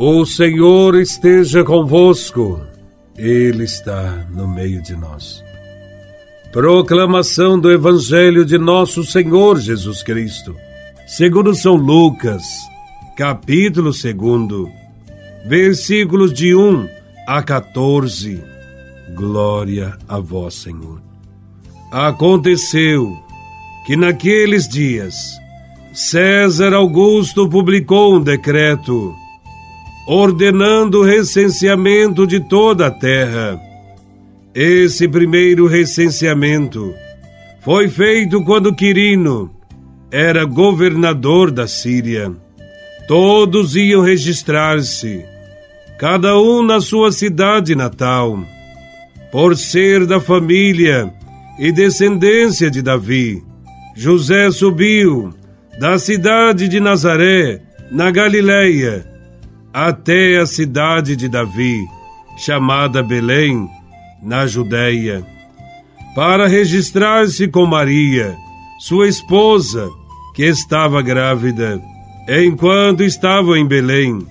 O Senhor esteja convosco, Ele está no meio de nós. Proclamação do Evangelho de Nosso Senhor Jesus Cristo, segundo São Lucas, capítulo 2, versículos de 1 a 14. Glória a Vós, Senhor. Aconteceu que naqueles dias César Augusto publicou um decreto ordenando o recenseamento de toda a terra. Esse primeiro recenseamento foi feito quando Quirino era governador da Síria. Todos iam registrar-se, cada um na sua cidade natal, por ser da família e descendência de Davi. José subiu da cidade de Nazaré, na Galileia, até a cidade de Davi, chamada Belém, na Judéia, para registrar-se com Maria, sua esposa, que estava grávida. Enquanto estavam em Belém,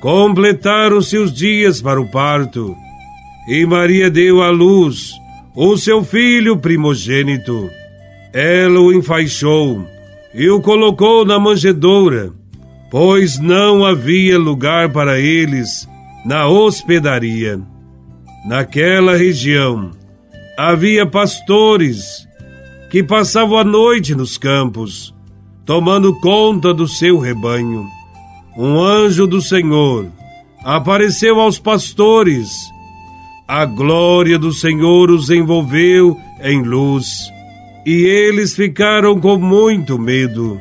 completaram-se os dias para o parto, e Maria deu à luz o seu filho primogênito. Ela o enfaixou e o colocou na manjedoura pois não havia lugar para eles na hospedaria. Naquela região havia pastores que passavam a noite nos campos, tomando conta do seu rebanho. Um anjo do Senhor apareceu aos pastores. A glória do Senhor os envolveu em luz, e eles ficaram com muito medo.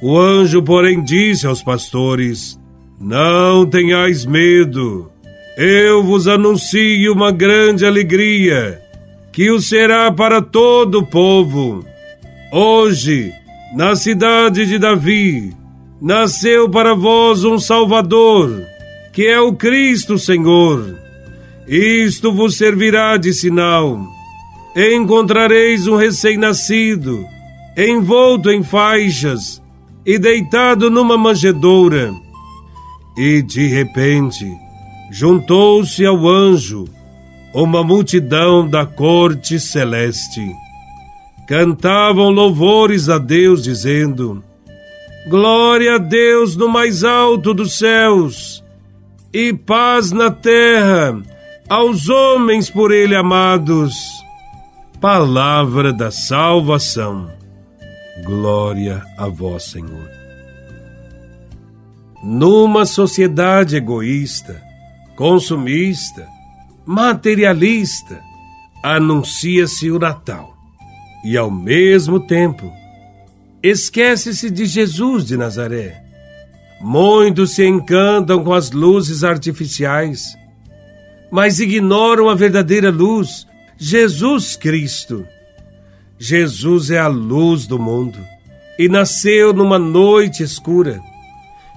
O anjo, porém, disse aos pastores: Não tenhais medo, eu vos anuncio uma grande alegria, que o será para todo o povo. Hoje, na cidade de Davi, nasceu para vós um Salvador, que é o Cristo Senhor. Isto vos servirá de sinal. Encontrareis um recém-nascido, envolto em faixas, e deitado numa manjedoura. E de repente juntou-se ao anjo uma multidão da corte celeste. Cantavam louvores a Deus, dizendo: Glória a Deus no mais alto dos céus, e paz na terra aos homens por Ele amados. Palavra da salvação. Glória a vós, Senhor. Numa sociedade egoísta, consumista, materialista, anuncia-se o Natal e, ao mesmo tempo, esquece-se de Jesus de Nazaré. Muitos se encantam com as luzes artificiais, mas ignoram a verdadeira luz, Jesus Cristo Jesus é a luz do mundo e nasceu numa noite escura.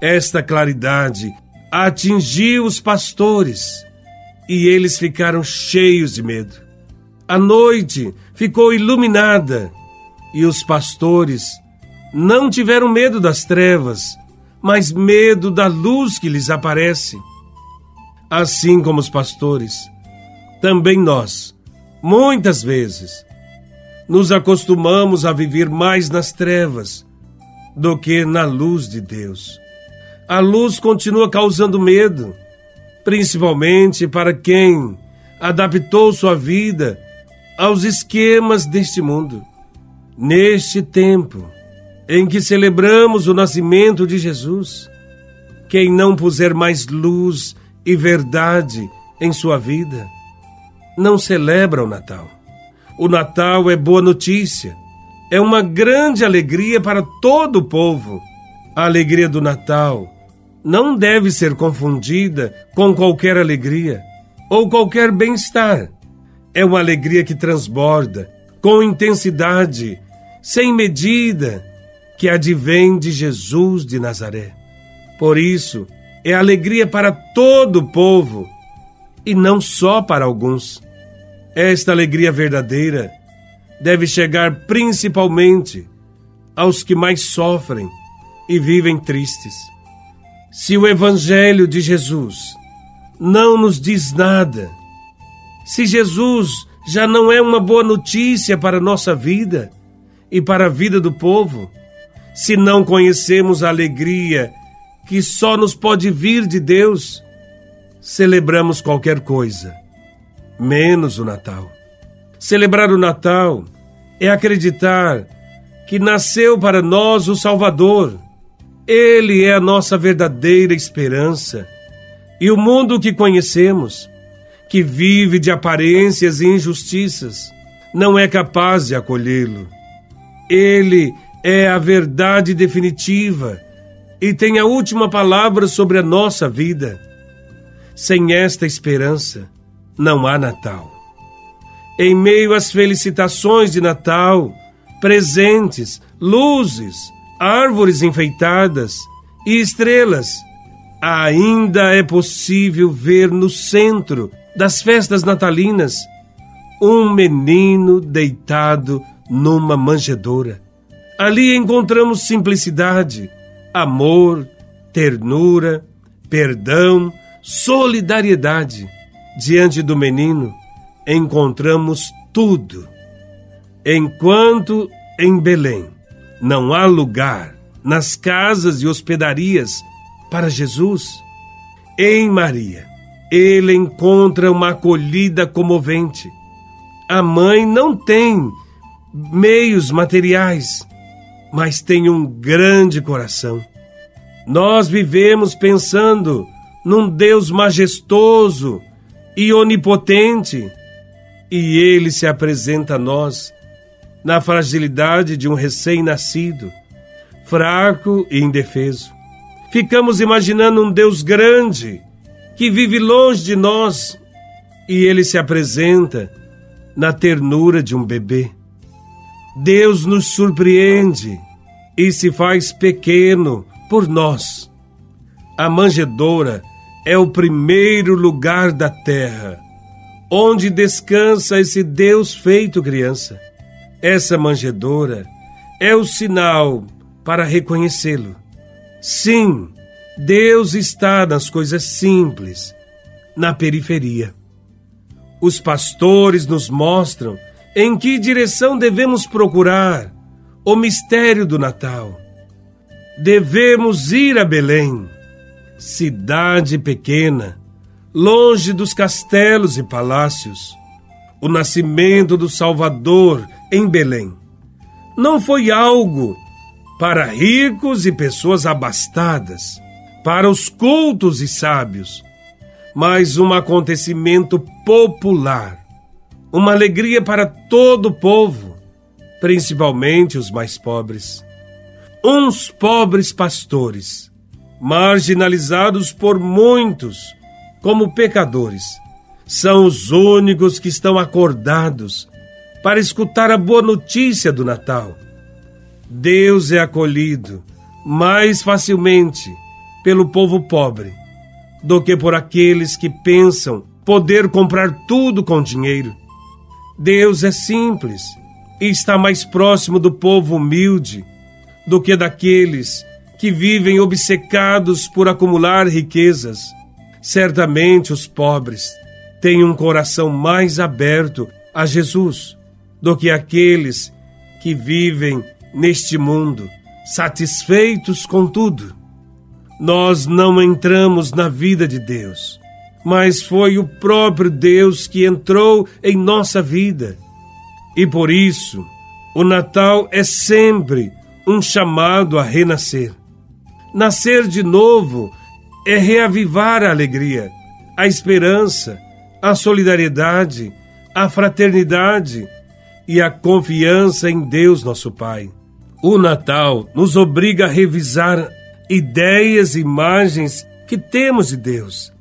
Esta claridade atingiu os pastores e eles ficaram cheios de medo. A noite ficou iluminada e os pastores não tiveram medo das trevas, mas medo da luz que lhes aparece. Assim como os pastores, também nós, muitas vezes, nos acostumamos a viver mais nas trevas do que na luz de Deus. A luz continua causando medo, principalmente para quem adaptou sua vida aos esquemas deste mundo. Neste tempo em que celebramos o nascimento de Jesus, quem não puser mais luz e verdade em sua vida, não celebra o Natal. O Natal é boa notícia. É uma grande alegria para todo o povo. A alegria do Natal não deve ser confundida com qualquer alegria ou qualquer bem-estar. É uma alegria que transborda com intensidade, sem medida, que advém de Jesus de Nazaré. Por isso, é alegria para todo o povo e não só para alguns. Esta alegria verdadeira deve chegar principalmente aos que mais sofrem e vivem tristes. Se o Evangelho de Jesus não nos diz nada, se Jesus já não é uma boa notícia para a nossa vida e para a vida do povo, se não conhecemos a alegria que só nos pode vir de Deus, celebramos qualquer coisa, menos o Natal. Celebrar o Natal é acreditar que nasceu para nós o Salvador. Ele é a nossa verdadeira esperança. E o mundo que conhecemos, que vive de aparências e injustiças, não é capaz de acolhê-lo. Ele é a verdade definitiva e tem a última palavra sobre a nossa vida. Sem esta esperança, não há Natal. Em meio às felicitações de Natal, presentes, luzes, árvores enfeitadas e estrelas, ainda é possível ver no centro das festas natalinas um menino deitado numa manjedoura. Ali encontramos simplicidade, amor, ternura, perdão, solidariedade. Diante do menino, encontramos tudo. Enquanto em Belém não há lugar nas casas e hospedarias para Jesus, em Maria ele encontra uma acolhida comovente. A mãe não tem meios materiais, mas tem um grande coração. Nós vivemos pensando num Deus majestoso e onipotente, e ele se apresenta a nós na fragilidade de um recém-nascido, fraco e indefeso. Ficamos imaginando um Deus grande que vive longe de nós e ele se apresenta na ternura de um bebê. Deus nos surpreende e se faz pequeno por nós. A manjedoura é o primeiro lugar da terra onde descansa esse Deus feito criança. Essa manjedoura é o sinal para reconhecê-lo. Sim, Deus está nas coisas simples, na periferia. Os pastores nos mostram em que direção devemos procurar o mistério do Natal. Devemos ir a Belém, cidade pequena, longe dos castelos e palácios. O nascimento do Salvador em Belém não foi algo para ricos e pessoas abastadas, para os cultos e sábios, mas um acontecimento popular uma alegria para todo o povo, principalmente os mais pobres. Uns pobres pastores, marginalizados por muitos como pecadores, são os únicos que estão acordados para escutar a boa notícia do Natal. Deus é acolhido mais facilmente pelo povo pobre do que por aqueles que pensam poder comprar tudo com dinheiro. Deus é simples e está mais próximo do povo humilde do que daqueles que vivem obcecados por acumular riquezas. Certamente os pobres têm um coração mais aberto a Jesus do que aqueles que vivem neste mundo satisfeitos com tudo. Nós não entramos na vida de Deus mas foi o próprio Deus que entrou em nossa vida. E por isso, o Natal é sempre um chamado a renascer. Nascer de novo é reavivar a alegria, a esperança, a solidariedade, a fraternidade e a confiança em Deus, nosso Pai. O Natal nos obriga a revisar ideias e imagens que temos de Deus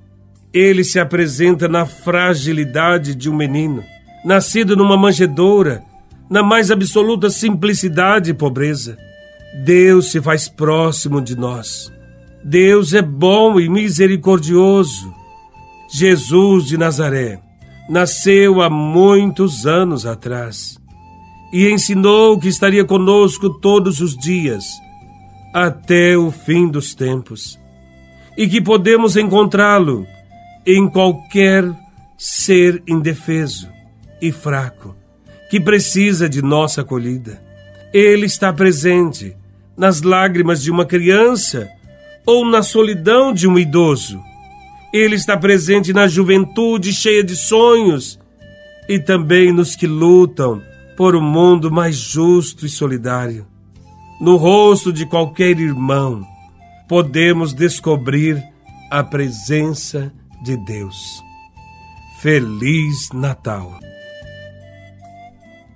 ele se apresenta na fragilidade de um menino, nascido numa manjedoura, na mais absoluta simplicidade e pobreza. Deus se faz próximo de nós. Deus é bom e misericordioso. Jesus de Nazaré nasceu há muitos anos atrás e ensinou que estaria conosco todos os dias, até o fim dos tempos e que podemos encontrá-lo em qualquer ser indefeso e fraco que precisa de nossa acolhida. Ele está presente nas lágrimas de uma criança ou na solidão de um idoso. Ele está presente na juventude cheia de sonhos e também nos que lutam por um mundo mais justo e solidário. No rosto de qualquer irmão, podemos descobrir a presença de Deus. Feliz Natal!